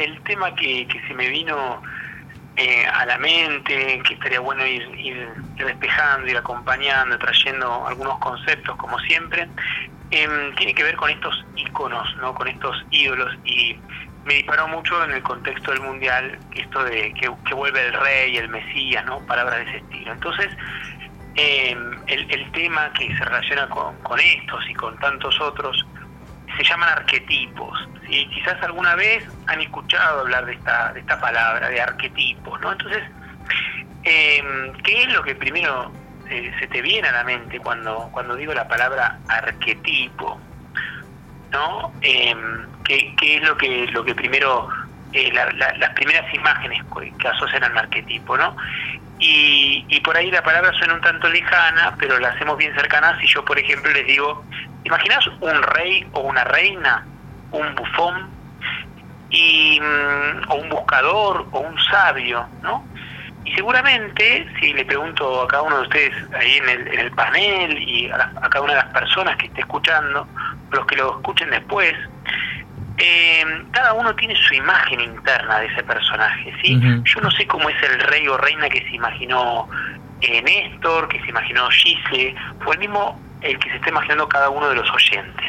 el tema que, que se me vino eh, a la mente, que estaría bueno ir, despejando, ir acompañando, trayendo algunos conceptos como siempre, em, tiene que ver con estos iconos, ¿no? con estos ídolos y me disparó mucho en el contexto del mundial esto de que, vuelve el rey, el mesías, ¿no? palabras de ese estilo. Entonces, em, el, tema que se relaciona con estos y con tantos otros se llaman arquetipos. ¿sí? Quizás alguna vez han escuchado hablar de esta, de esta palabra, de arquetipos, ¿no? Entonces, eh, ¿qué es lo que primero eh, se te viene a la mente cuando, cuando digo la palabra arquetipo? ¿No? Eh, ¿qué, ¿qué, es lo que, lo que primero, eh, las primeras imágenes que asocian al arquetipo, ¿no? Y, y, por ahí la palabra suena un tanto lejana, pero la hacemos bien cercana si yo, por ejemplo, les digo ¿Imaginas un rey o una reina, un bufón, y, mm, o un buscador o un sabio, ¿no? Y seguramente, si le pregunto a cada uno de ustedes ahí en el, en el panel y a, cada una de las personas que esté escuchando, los que lo escuchen después, eh, cada uno tiene su imagen interna de ese personaje, ¿sí? Yo no sé cómo es el rey o reina que se imaginó eh, Néstor, que se imaginó Gise, fue el mismo el que se está imaginando cada uno de los oyentes.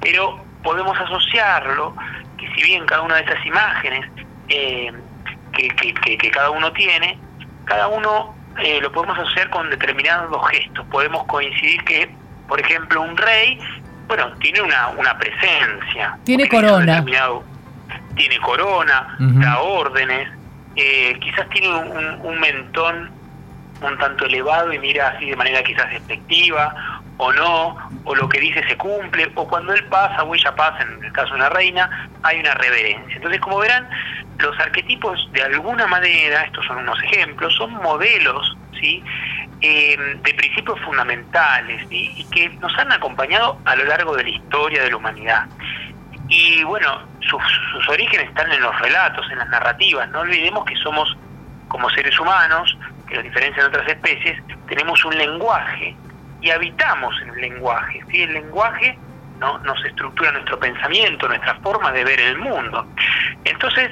Pero podemos asociarlo, que si bien cada una de esas imágenes eh, que, que, cada uno tiene, cada uno eh, lo podemos asociar con determinados gestos. Podemos coincidir que, por ejemplo, un rey, bueno, tiene una, una presencia. Tiene corona. Tiene corona, da órdenes, eh, quizás tiene un, un mentón un tanto elevado y mira así de manera quizás despectiva, o no, o lo que dice se cumple, o cuando él pasa o ella pasa, en el caso de una reina, hay una reverencia. Entonces, como verán, los arquetipos de alguna manera, estos son unos ejemplos, son modelos, ¿sí? Eh, de principios fundamentales y que nos han acompañado a lo largo de la historia de la humanidad. Y bueno, sus, orígenes están en los relatos, en las narrativas. No olvidemos que somos, como seres humanos, que a diferencia de otras especies, tenemos un lenguaje y habitamos en el lenguaje. ¿sí? El lenguaje ¿no? nos estructura nuestro pensamiento, nuestra forma de ver el mundo. Entonces,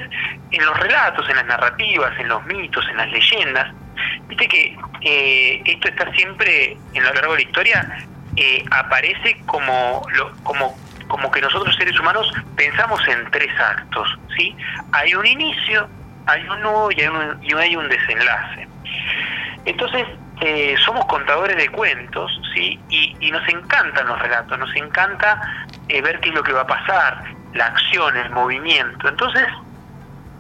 en los relatos, en las narrativas, en los mitos, en las leyendas, viste que eh, esto está siempre, en lo largo de la historia, eh, aparece como, lo, como, como que nosotros seres humanos pensamos en tres actos. ¿sí? Hay un inicio, hay un nudo y hay un, y hay un desenlace. Entonces, eh, somos contadores de cuentos, ¿sí? Y, nos encantan los relatos, nos encanta eh, ver qué es lo que va a pasar, la acción, el movimiento. Entonces,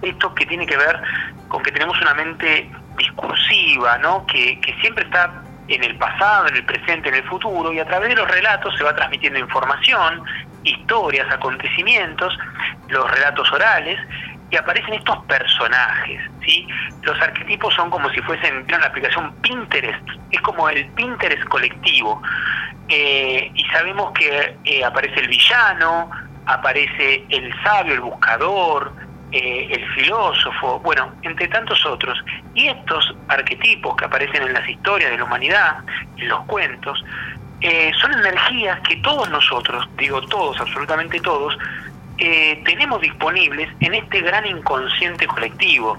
esto que tiene que ver con que tenemos una mente discursiva, ¿no? Que, siempre está en el pasado, en el presente, en el futuro, y a través de los relatos se va transmitiendo información, historias, acontecimientos, los relatos orales, y aparecen estos personajes, ¿sí? Los arquetipos son como si fuesen la aplicación Pinterest, es como el Pinterest colectivo. Eh, y sabemos que eh, aparece el villano, aparece el sabio, el buscador, eh, el filósofo, bueno, entre tantos otros. Y estos arquetipos que aparecen en las historias de la humanidad, en los cuentos, son energías que todos nosotros, digo todos, absolutamente todos, eh, tenemos disponibles en este gran inconsciente colectivo.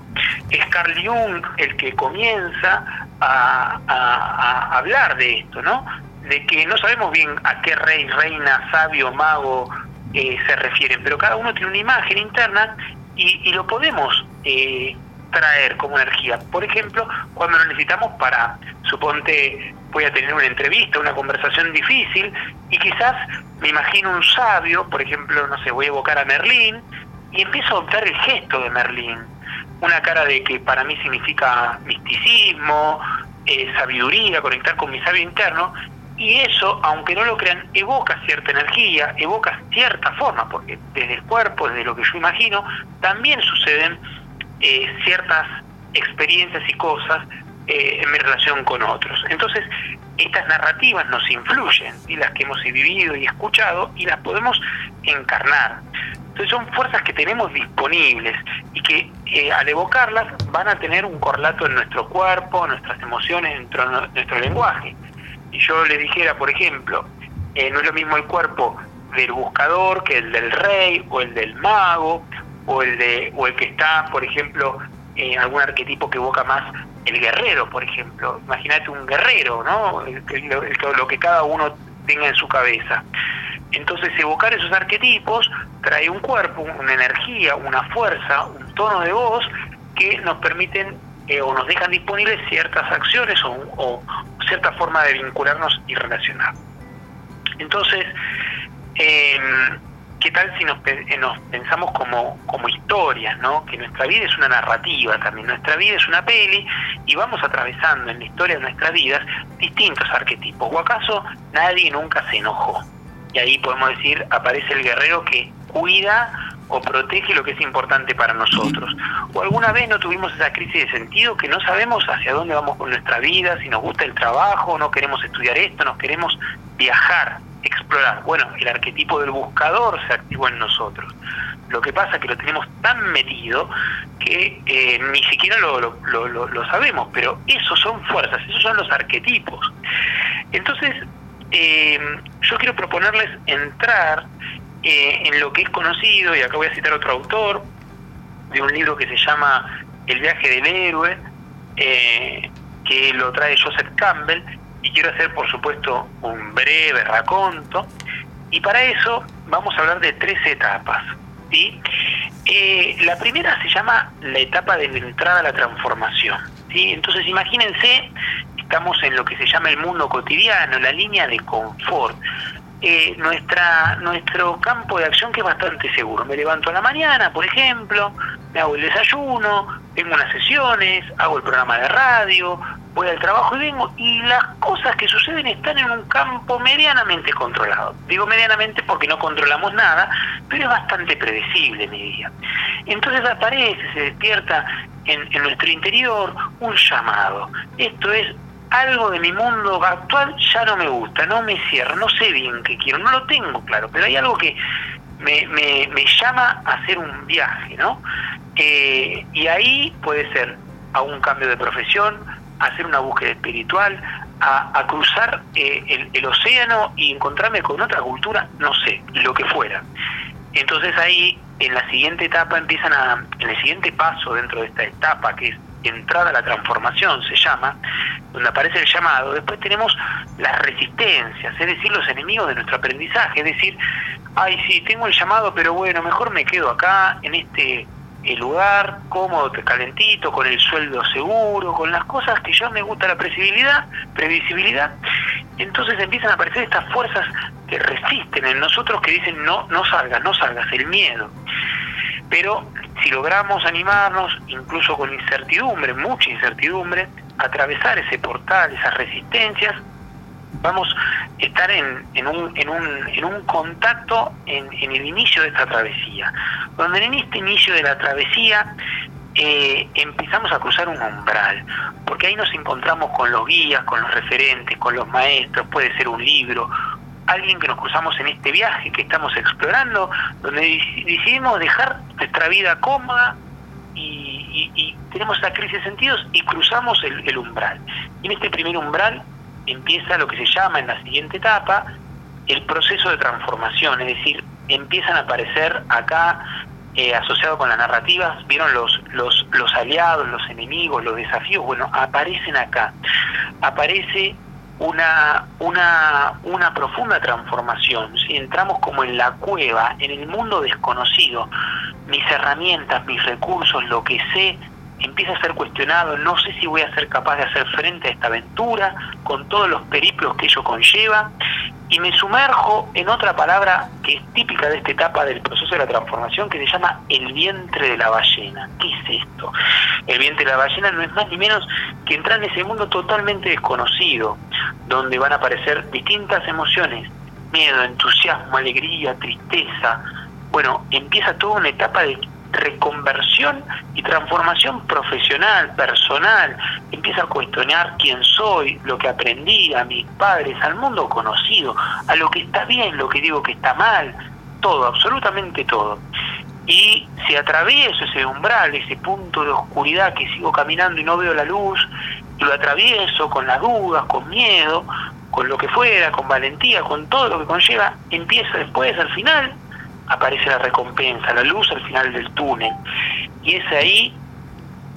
Es Carl Jung el que comienza a, hablar de esto, ¿no? De que no sabemos bien a qué rey, reina, sabio, mago eh, se refieren, pero cada uno tiene una imagen interna y, lo podemos eh, traer como energía. Por ejemplo, cuando lo necesitamos para, suponte, voy a tener una entrevista, una conversación difícil, y quizás me imagino un sabio, por ejemplo, no sé, voy a evocar a Merlín, y empiezo a adoptar el gesto de Merlín, una cara de que para mí significa misticismo, eh, sabiduría, conectar con mi sabio interno, y eso, aunque no lo crean, evoca cierta energía, evoca cierta forma, porque desde el cuerpo, desde lo que yo imagino, también suceden eh, ciertas experiencias y cosas eh, en mi relación con otros. Entonces, estas narrativas nos influyen, y las que hemos vivido y escuchado, y las podemos encarnar. Entonces son fuerzas que tenemos disponibles y que eh, al evocarlas van a tener un correlato en nuestro cuerpo, en nuestras emociones, en nuestro, nuestro lenguaje. Y yo le dijera, por ejemplo, no es lo mismo el cuerpo del buscador que el del rey o el del mago o el de o el que está, por ejemplo, en algún arquetipo que evoca más el guerrero, por ejemplo. Imagínate un guerrero, ¿no? lo que cada uno tenga en su cabeza. Entonces evocar esos arquetipos trae un cuerpo, una energía, una fuerza, un tono de voz que nos permiten eh, o nos dejan disponibles ciertas acciones o, cierta forma de vincularnos y relacionar. Entonces, em, ¿qué tal si nos, eh, nos, pensamos como, como historias, ¿no? que nuestra vida es una narrativa también, nuestra vida es una peli y vamos atravesando en la historia de nuestras vidas distintos arquetipos? ¿O acaso nadie nunca se enojó? Y ahí podemos decir, aparece el guerrero que cuida o protege lo que es importante para nosotros. O alguna vez no tuvimos esa crisis de sentido que no sabemos hacia dónde vamos con nuestra vida, si nos gusta el trabajo, no queremos estudiar esto, nos queremos viajar, explorar. Bueno, el arquetipo del buscador se activó en nosotros. Lo que pasa es que lo tenemos tan metido que eh, ni siquiera lo, lo, lo, sabemos, pero esos son fuerzas, esos son los arquetipos. Entonces, eh, yo quiero proponerles entrar eh, en lo que es conocido, y acá voy a citar otro autor, de un libro que se llama El viaje del héroe, eh, que lo trae Joseph Campbell, y quiero hacer por supuesto un breve raconto, y para eso vamos a hablar de tres etapas. ¿sí? Eh, la primera se llama la etapa de la entrada a la transformación. ¿sí? Entonces imagínense, estamos en lo que se llama el mundo cotidiano, la línea de confort eh, nuestra, nuestro campo de acción que es bastante seguro. Me levanto a la mañana, por ejemplo, me hago el desayuno, tengo unas sesiones, hago el programa de radio, voy al trabajo y vengo, y las cosas que suceden están en un campo medianamente controlado. Digo medianamente porque no controlamos nada, pero es bastante predecible mi día. Entonces aparece, se despierta en, en nuestro interior un llamado. Esto es algo de mi mundo actual ya no me gusta, no me cierra, no sé bien qué quiero, no lo tengo claro, pero hay algo que me, me, me llama a hacer un viaje, ¿no? Eh, y ahí puede ser a un cambio de profesión, a hacer una búsqueda espiritual, a, cruzar eh, el, el, océano y encontrarme con otra cultura, no sé, lo que fuera. Entonces ahí, en la siguiente etapa, empiezan a, en el siguiente paso dentro de esta etapa, que es entrada a la transformación, se llama, donde aparece el llamado, después tenemos las resistencias, es decir, los enemigos de nuestro aprendizaje, es decir, ay, sí, tengo el llamado, pero bueno, mejor me quedo acá, en este eh, lugar, cómodo, calentito, con el sueldo seguro, con las cosas que yo me gusta la previsibilidad, previsibilidad, entonces empiezan a aparecer estas fuerzas que resisten en nosotros que dicen no, no salgas, no salgas, el miedo. Pero si logramos animarnos, incluso con incertidumbre, mucha incertidumbre, atravesar ese portal, esas resistencias, vamos a estar en, un, en, un, en un contacto en, en, el inicio de esta travesía, donde en este inicio de la travesía eh, empezamos a cruzar un umbral, porque ahí nos encontramos con los guías, con los referentes, con los maestros, puede ser un libro, alguien que nos cruzamos en este viaje que estamos explorando, donde decidimos dejar nuestra vida cómoda y, tenemos esa crisis de sentidos y cruzamos el, umbral. Y en este primer umbral empieza lo que se llama en la siguiente etapa el proceso de transformación, es decir, empiezan a aparecer acá eh, asociado con las narrativas, vieron los, los, los aliados, los enemigos, los desafíos, bueno, aparecen acá. Aparece una, una, una profunda transformación. Si entramos como en la cueva, en el mundo desconocido, mis herramientas, mis recursos, lo que sé, empieza a ser cuestionado, no sé si voy a ser capaz de hacer frente a esta aventura, con todos los periplos que ello conlleva, y me sumerjo en otra palabra que es típica de esta etapa del proceso de la transformación, que se llama el vientre de la ballena. ¿Qué es esto? El vientre de la ballena no es más ni menos que entrar en ese mundo totalmente desconocido, donde van a aparecer distintas emociones, miedo, entusiasmo, alegría, tristeza. Bueno, empieza toda una etapa de reconversión y transformación profesional, personal, empieza a cuestionar quién soy, lo que aprendí, a mis padres, al mundo conocido, a lo que está bien, lo que digo que está mal, todo, absolutamente todo. Y si atravieso ese umbral, ese punto de oscuridad que sigo caminando y no veo la luz, y lo atravieso con las dudas, con miedo, con lo que fuera, con valentía, con todo lo que conlleva, empieza después, al final, aparece la recompensa, la luz al final del túnel. Y es ahí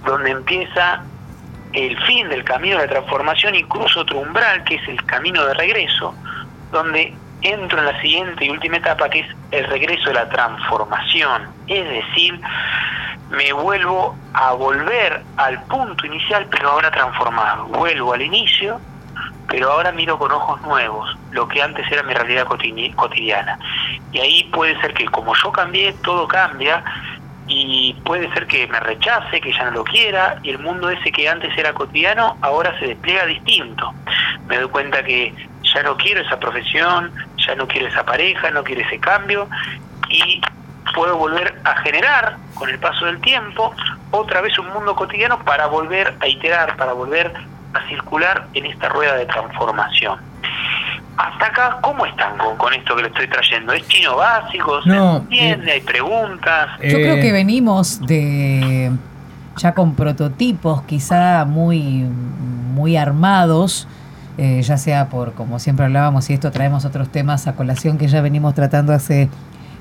donde empieza el fin del camino de transformación y cruzo otro umbral, que es el camino de regreso, donde entro en la siguiente y última etapa, que es el regreso de la transformación. Es decir, me vuelvo a volver al punto inicial, pero ahora transformado. Vuelvo al inicio, pero ahora miro con ojos nuevos lo que antes era mi realidad cotidiana. Y ahí puede ser que como yo cambié, todo cambia y puede ser que me rechace, que ya no lo quiera, y el mundo ese que antes era cotidiano ahora se despliega distinto. Me doy cuenta que ya no quiero esa profesión, ya no quiero esa pareja, no quiero ese cambio, y puedo volver a generar con el paso del tiempo otra vez un mundo cotidiano para volver a iterar, para volver a circular en esta rueda de transformación. Hasta acá, ¿cómo están con, esto que le estoy trayendo? ¿Es chino básico? ¿Se entiende? ¿Hay preguntas? Yo creo que venimos de ya con prototipos quizá muy, muy armados, eh, ya sea por, como siempre hablábamos, y esto traemos otros temas a colación que ya venimos tratando hace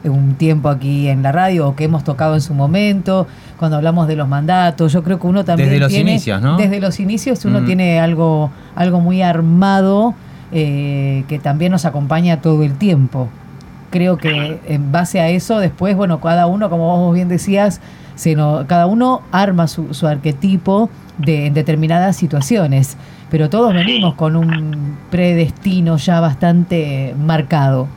un tiempo aquí en la radio o que hemos tocado en su momento, cuando hablamos de los mandatos. Yo creo que uno también desde los inicios, ¿no? Desde los inicios uno mm. tiene algo, algo muy armado eh, que también nos acompaña todo el tiempo. Creo que en base a eso, después, bueno, cada uno, como vos bien decías, se cada uno arma su, su arquetipo de, en determinadas situaciones, pero todos venimos con un predestino ya bastante marcado.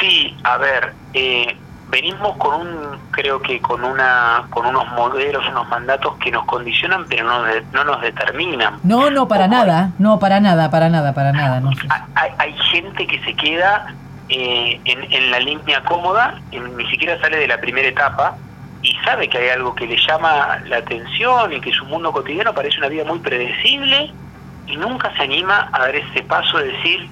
Sí, a ver, eh, venimos con un, creo que con una, con unos modelos, unos mandatos que nos condicionan, pero no, no nos determinan. No, no, para nada, no, para nada, para nada, para nada. No hay, hay gente que se queda eh, en, en, la línea cómoda, ni siquiera sale de la primera etapa y sabe que hay algo que le llama la atención y que su mundo cotidiano parece una vida muy predecible y nunca se anima a dar ese paso de decir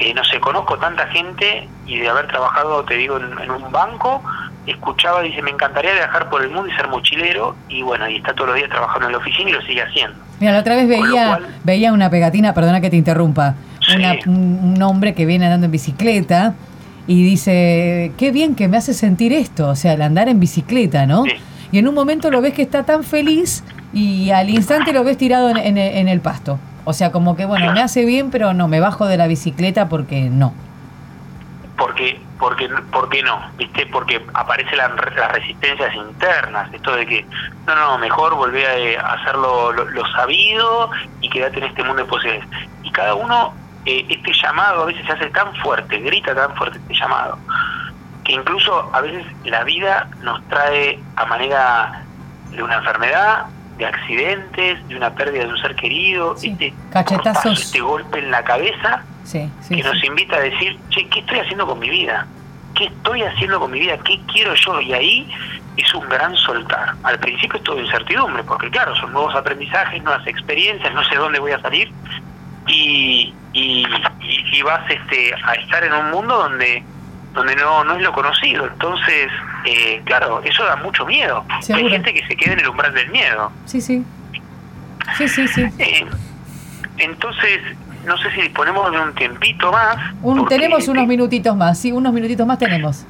eh, no sé, conozco tanta gente y de haber trabajado, te digo, en, un banco, escuchaba, dice, me encantaría viajar por el mundo y ser mochilero, y bueno, y está todos los días trabajando en la oficina y lo sigue haciendo. Mira, la otra vez veía, veía una pegatina, perdona que te interrumpa, un hombre que viene andando en bicicleta y dice, qué bien que me hace sentir esto, o sea, el andar en bicicleta, ¿no? Y en un momento lo ves que está tan feliz y al instante lo ves tirado en el pasto. O sea, como que, bueno, me hace bien, pero no, me bajo de la bicicleta porque no. Porque, porque, porque no, ¿viste? Porque aparecen las resistencias internas, esto de que, no, no, mejor volver a eh, hacerlo lo, sabido y quedarte en este mundo de posibilidades. Y cada uno, eh, este llamado a veces se hace tan fuerte, grita tan fuerte este llamado, que incluso a veces la vida nos trae a manera de una enfermedad, de accidentes, de una pérdida de un ser querido, este, cachetazos. este golpe en la cabeza que nos invita a decir, che, ¿qué estoy haciendo con mi vida? ¿Qué estoy haciendo con mi vida? ¿Qué quiero yo? Y ahí es un gran soltar. Al principio es todo incertidumbre, porque claro, son nuevos aprendizajes, nuevas experiencias, no sé dónde voy a salir, y, y, y vas este, a estar en un mundo donde donde no, no es lo conocido. Entonces, eh, claro, eso da mucho miedo. Hay gente que se queda en el umbral del miedo. Sí, sí. Sí, sí, sí. Eh, entonces, no sé si disponemos de un tiempito más. tenemos unos minutitos más, sí, unos minutitos más tenemos.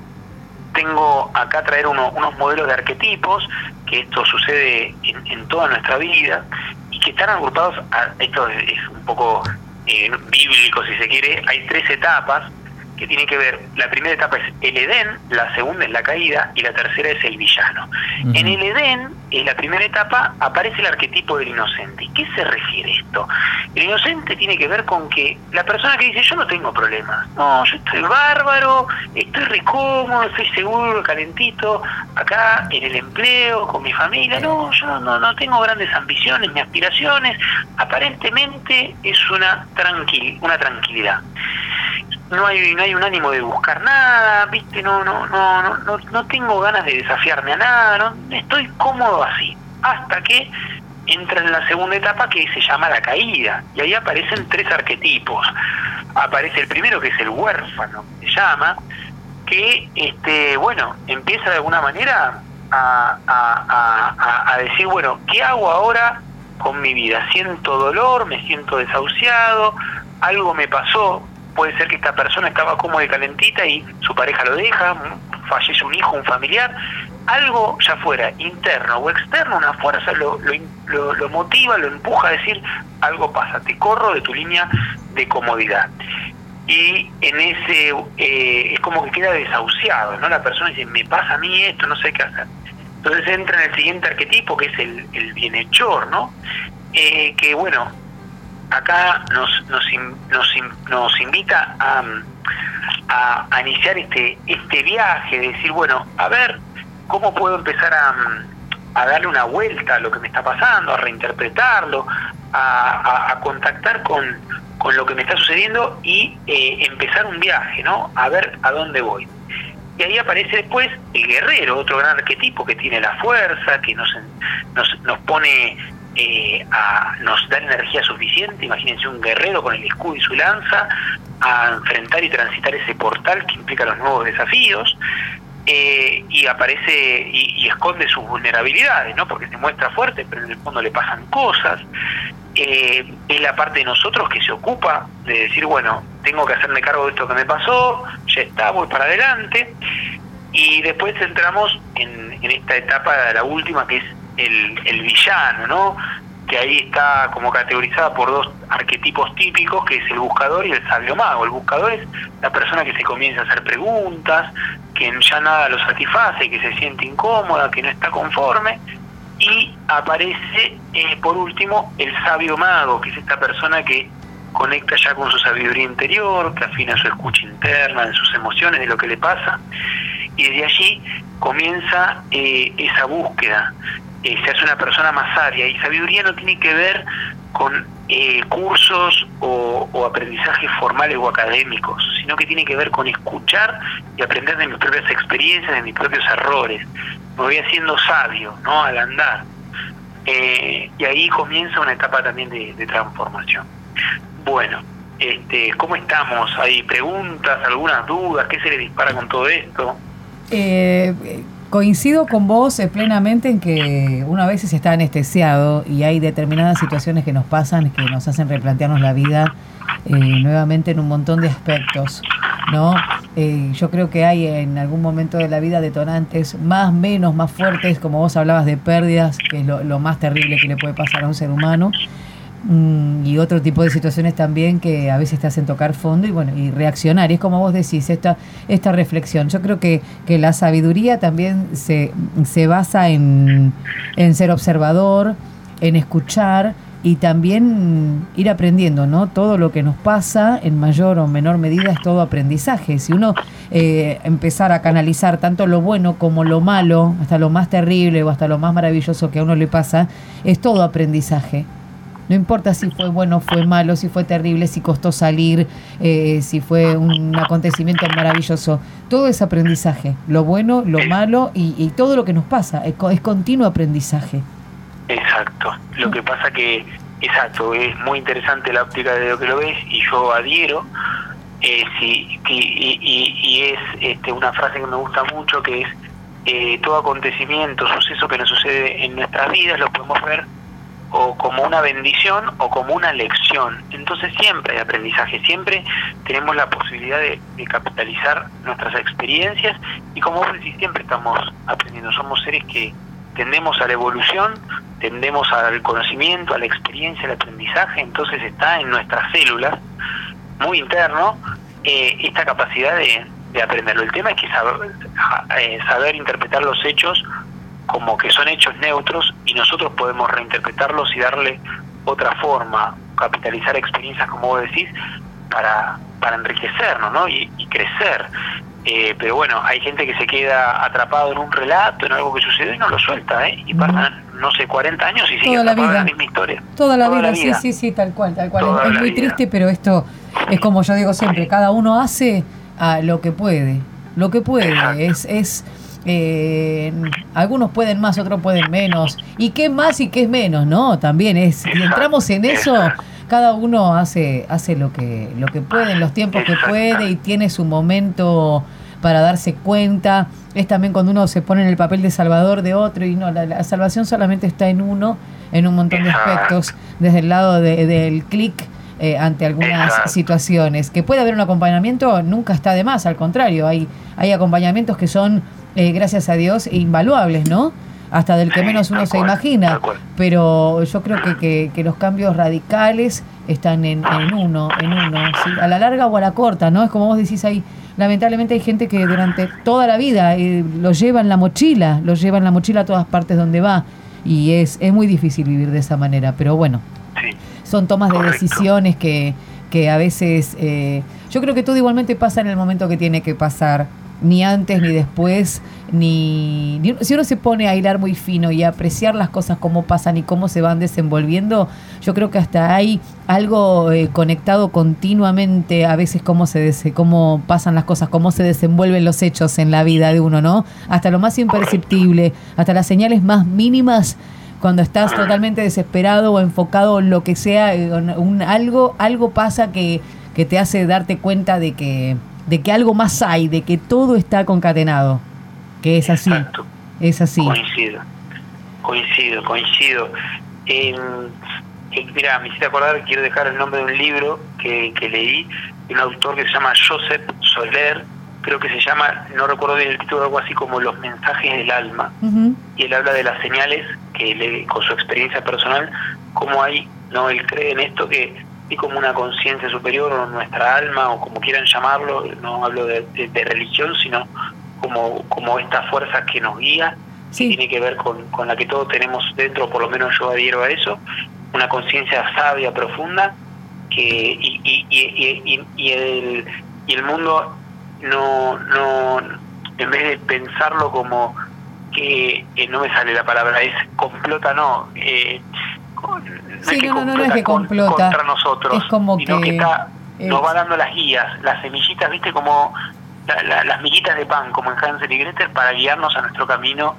Tengo acá traer unos modelos de arquetipos, que esto sucede en, toda nuestra vida, y que están agrupados, a, esto es, un poco eh, bíblico si se quiere, hay tres etapas que tiene que ver, la primera etapa es el Edén, la segunda es la caída y la tercera es el villano. En el Edén, en la primera etapa, aparece el arquetipo del inocente. ¿Y qué se refiere esto? El inocente tiene que ver con que la persona que dice yo no tengo problemas, no, yo estoy bárbaro, estoy recómodo, estoy seguro, calentito, acá en el empleo, con mi familia, no, yo no, no tengo grandes ambiciones ni aspiraciones, aparentemente es una, tranquil, una tranquilidad no hay no hay un ánimo de buscar nada viste no no no no no tengo ganas de desafiarme a nada no estoy cómodo así hasta que entra en la segunda etapa que se llama la caída y ahí aparecen tres arquetipos. Aparece el primero que es el huérfano se llama que este bueno empieza de alguna manera a, a, a, a decir bueno qué hago ahora con mi vida siento dolor me siento desahuciado algo me pasó puede ser que esta persona estaba cómoda y calentita y su pareja lo deja, fallece un hijo, un familiar, algo ya fuera interno o externo, una fuerza lo, lo, lo, motiva, lo empuja a decir algo pasa, te corro de tu línea de comodidad. Y en ese eh, es como que queda desahuciado, ¿no? La persona dice, me pasa a mí esto, no sé qué hacer. Entonces entra en el siguiente arquetipo que es el, el bienhechor, ¿no? Eh, que bueno, acá nos, nos, nos, nos invita a, iniciar este, este viaje, de decir, bueno, a ver, ¿cómo puedo empezar a, a darle una vuelta a lo que me está pasando, a reinterpretarlo, a, a, contactar con, con, lo que me está sucediendo y eh, empezar un viaje, ¿no? A ver a dónde voy. Y ahí aparece después el guerrero, otro gran arquetipo que tiene la fuerza, que nos, nos, nos pone eh, a, nos da energía suficiente, imagínense un guerrero con el escudo y su lanza, a enfrentar y transitar ese portal que implica los nuevos desafíos, eh, y aparece y, esconde sus vulnerabilidades, ¿no? Porque se muestra fuerte, pero en el fondo le pasan cosas. Eh, es la parte de nosotros que se ocupa de decir, bueno, tengo que hacerme cargo de esto que me pasó, ya está, voy para adelante. Y después entramos en, en esta etapa, la última, que es el, villano, ¿no? que ahí está como categorizada por dos arquetipos típicos, que es el buscador y el sabio mago. El buscador es la persona que se comienza a hacer preguntas, que ya nada lo satisface, que se siente incómoda, que no está conforme. Y aparece, eh, por último, el sabio mago, que es esta persona que conecta ya con su sabiduría interior, que afina su escucha interna, de sus emociones, de lo que le pasa. Y desde allí comienza eh, esa búsqueda eh, se hace una persona más sabia. Y sabiduría no tiene que ver con eh, cursos o, aprendizajes formales o académicos, sino que tiene que ver con escuchar y aprender de mis propias experiencias, de mis propios errores. Me voy haciendo sabio, ¿no? Al andar. Eh, y ahí comienza una etapa también de, transformación. Bueno, este, ¿cómo estamos? ¿Hay preguntas, algunas dudas? ¿Qué se le dispara con todo esto? Eh, Coincido con vos eh, plenamente en que una vez se está anestesiado y hay determinadas situaciones que nos pasan que nos hacen replantearnos la vida eh, nuevamente en un montón de aspectos. ¿no? Eh, yo creo que hay en algún momento de la vida detonantes más, menos, más fuertes, como vos hablabas de pérdidas, que es lo, lo más terrible que le puede pasar a un ser humano. Mm, y otro tipo de situaciones también que a veces te hacen tocar fondo y bueno y reaccionar y es como vos decís esta esta reflexión yo creo que, que la sabiduría también se, se basa en, en ser observador en escuchar y también ir aprendiendo, ¿no? Todo lo que nos pasa, en mayor o menor medida, es todo aprendizaje. Si uno eh, empezar a canalizar tanto lo bueno como lo malo, hasta lo más terrible o hasta lo más maravilloso que a uno le pasa, es todo aprendizaje. No importa si fue bueno, fue malo, si fue terrible, si costó salir, eh, si fue un acontecimiento maravilloso. Todo es aprendizaje, lo bueno, lo malo y, todo lo que nos pasa. Es, continuo aprendizaje. Exacto. Lo que pasa que, exacto, es muy interesante la óptica de lo que lo ves y yo adhiero. Eh, sí, y, es este, una frase que me gusta mucho que es eh, todo acontecimiento, suceso que nos sucede en nuestras vidas lo podemos ver o como una bendición o como una lección. Entonces siempre hay aprendizaje, siempre tenemos la posibilidad de, capitalizar nuestras experiencias y como vos decís, siempre estamos aprendiendo. Somos seres que tendemos a la evolución, tendemos al conocimiento, a la experiencia, al aprendizaje, entonces está en nuestras células, muy interno, eh, esta capacidad de, de aprenderlo. El tema es que saber, eh, saber interpretar los hechos como que son hechos neutros y nosotros podemos reinterpretarlos y darle otra forma, capitalizar experiencias, como vos decís, para, para enriquecernos ¿no? y, crecer. Eh, pero bueno, hay gente que se queda atrapado en un relato, en algo que sucedió y no lo suelta, ¿eh? y pasan, no sé, 40 años y sigue atrapado en la misma historia. Toda la, vida, sí, sí, sí, tal cual, tal cual. es, muy triste, pero esto es como yo digo siempre, cada uno hace a lo que puede, lo que puede, es... es eh, algunos pueden más, otros pueden menos. ¿Y qué más y qué es menos? No, también es. Si entramos en eso, cada uno hace, hace lo que, lo que puede, en los tiempos que puede y tiene su momento para darse cuenta. Es también cuando uno se pone en el papel de salvador de otro y no, la, salvación solamente está en uno, en un montón de aspectos, desde el lado del clic eh, ante algunas situaciones. Que puede haber un acompañamiento, nunca está de más, al contrario, hay, hay acompañamientos que son, eh, gracias a Dios, invaluables, ¿no? Hasta del que menos uno se imagina. Pero yo creo que, que, los cambios radicales están en, en uno, en uno, a la larga o a la corta, ¿no? Es como vos decís ahí, lamentablemente hay gente que durante toda la vida eh, lo lleva en la mochila, lo lleva en la mochila a todas partes donde va y es, es muy difícil vivir de esa manera, pero bueno, son tomas de decisiones que, que a veces, eh, yo creo que todo igualmente pasa en el momento que tiene que pasar ni antes ni después, ni, si uno se pone a hilar muy fino y a apreciar las cosas cómo pasan y cómo se van desenvolviendo, yo creo que hasta hay algo eh, conectado continuamente, a veces cómo se cómo pasan las cosas, cómo se desenvuelven los hechos en la vida de uno, ¿no? Hasta lo más imperceptible, hasta las señales más mínimas cuando estás totalmente desesperado o enfocado en lo que sea, eh, un, algo algo pasa que, que te hace darte cuenta de que de que algo más hay, de que todo está concatenado, que es así. Es así. Coincido, coincido, coincido. Eh, mira, me hiciste acordar, quiero dejar el nombre de un libro que, que leí, de un autor que se llama Joseph Soler, creo que se llama, no recuerdo bien el título, algo así como Los mensajes del alma, y él habla de las señales que le, con su experiencia personal, cómo hay, no, él cree en esto que y como una conciencia superior o nuestra alma o como quieran llamarlo, no hablo de, religión, sino como, como esta fuerza que nos guía, que tiene que ver con, con la que todos tenemos dentro, por lo menos yo adhiero a eso, una conciencia sabia, profunda, que y, y, y, y, el, y el mundo no, no, en vez de pensarlo como que no me sale la palabra, es complota, no, eh, sí, no, no, no, es que complota. contra nosotros, es como que, nos va dando las guías, las semillitas, viste, como las miguitas de pan, como en Hansel y Gretel, para guiarnos a nuestro camino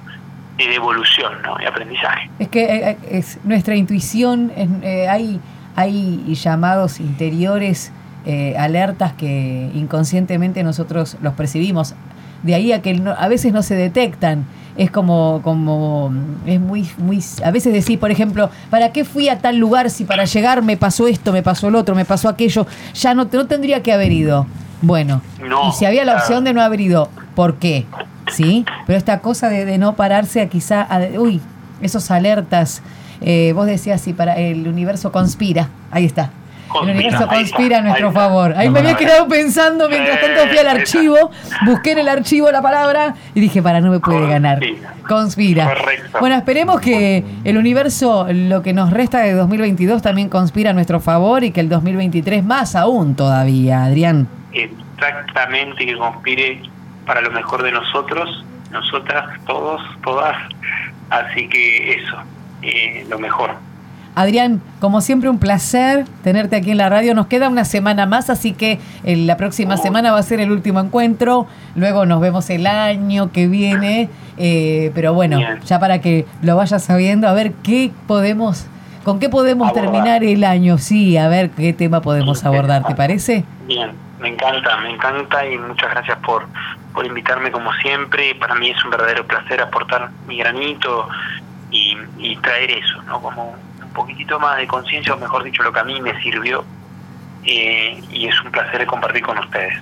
de evolución ¿no? y aprendizaje. Es que eh, eh, es nuestra intuición, eh, hay, hay llamados interiores, alertas que inconscientemente nosotros los percibimos. De ahí a que a veces no se detectan es como, como, es muy, muy, a veces decís, por ejemplo, ¿para qué fui a tal lugar si para llegar me pasó esto, me pasó el otro, me pasó aquello? Ya no, no tendría que haber ido. Bueno, y si había la opción de no haber ido, ¿por qué? ¿Sí? Pero esta cosa de, no pararse a quizá, uy, esos alertas, eh, vos decías si para el universo conspira, ahí está, el universo conspira a nuestro favor. Ahí me había quedado pensando mientras tanto fui al archivo, busqué en el archivo la palabra y dije, para, no me puede ganar. Conspira. Bueno, esperemos que el universo, lo que nos resta de 2022, también conspira a nuestro favor y que el 2023 más aún todavía, Adrián. Exactamente, que conspire para lo mejor de nosotros, nosotras, todos, todas. Así que eso, eh, lo mejor. Adrián, como siempre un placer tenerte aquí en la radio. Nos queda una semana más, así que eh, la próxima semana va a ser el último encuentro. Luego nos vemos el año que viene. Eh, pero bueno, ya para que lo vayas sabiendo, a ver qué podemos, con qué podemos terminar el año. Sí, a ver qué tema podemos abordar, ¿te parece? Bien, me encanta, me encanta y muchas gracias por, por invitarme como siempre. Para mí es un verdadero placer aportar mi granito y, y traer eso, ¿no? Como un poquitito más de conciencia, o mejor dicho, lo que a mí me sirvió. Eh, y es un placer compartir con ustedes.